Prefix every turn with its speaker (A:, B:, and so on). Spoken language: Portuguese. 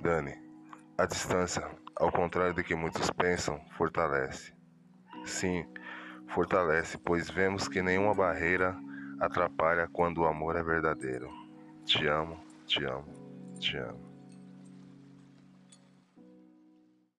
A: Dani, a distância, ao contrário do que muitos pensam, fortalece. Sim, fortalece, pois vemos que nenhuma barreira atrapalha quando o amor é verdadeiro. Te amo, te amo, te amo.